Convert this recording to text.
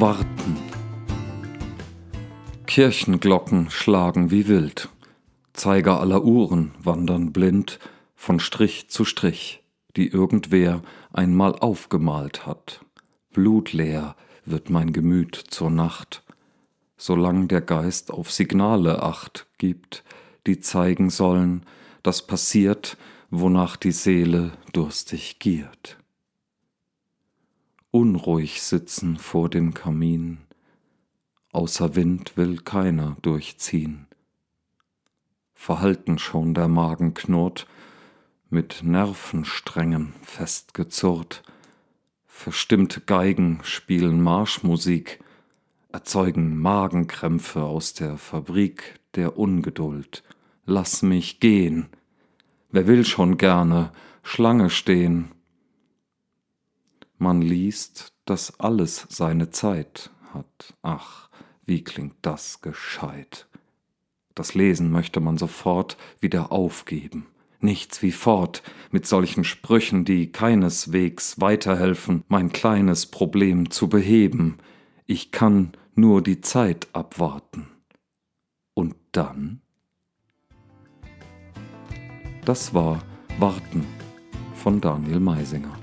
warten. Kirchenglocken schlagen wie wild, Zeiger aller Uhren wandern blind von Strich zu Strich, die irgendwer einmal aufgemalt hat. Blutleer wird mein Gemüt zur Nacht, solang der Geist auf Signale acht gibt, die zeigen sollen, dass passiert, wonach die Seele durstig giert. Unruhig sitzen vor dem Kamin, außer Wind will keiner durchziehen. Verhalten schon der Magen knurrt, mit Nervensträngen festgezurrt, verstimmte Geigen spielen Marschmusik, erzeugen Magenkrämpfe aus der Fabrik der Ungeduld. Lass mich gehen, wer will schon gerne Schlange stehen? Man liest, dass alles seine Zeit hat. Ach, wie klingt das gescheit? Das Lesen möchte man sofort wieder aufgeben. Nichts wie fort mit solchen Sprüchen, die keineswegs weiterhelfen, mein kleines Problem zu beheben. Ich kann nur die Zeit abwarten. Und dann? Das war Warten von Daniel Meisinger.